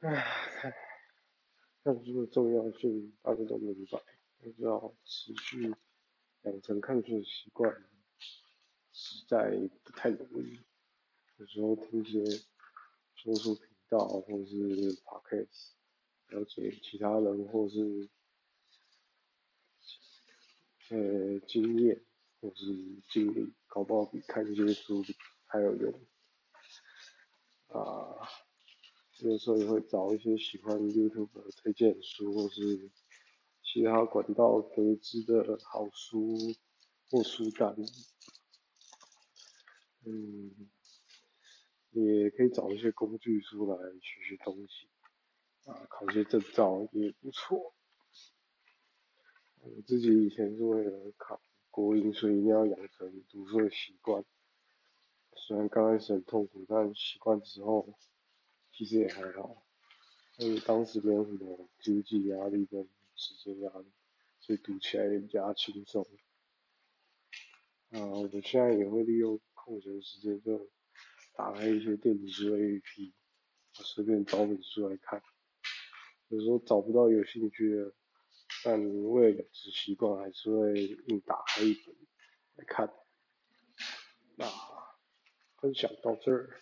唉，看书的重要性大家都明白，但是要持续养成看书的习惯，实在不太容易。有时候听一些说书频道或者是 podcast，了解其他人或是呃经验或是经历，搞不好比看一些书还有用啊。有时候也会找一些喜欢 YouTube 的推荐书，或是其他管道得知的好书或书单。嗯，也可以找一些工具书来学学东西，啊，考些证照也不错。我自己以前是为了考国英，所以一定要养成读书的习惯。虽然刚开始很痛苦，但习惯之后。其实也还好，因为当时没有什么经济压力跟时间压力，所以读起来也比较轻松。啊，我现在也会利用空闲时间就打开一些电子书 APP，随便找本书来看。有时候找不到有兴趣的，但为了养成习惯，还是会硬打开一本来看。那分享到这儿。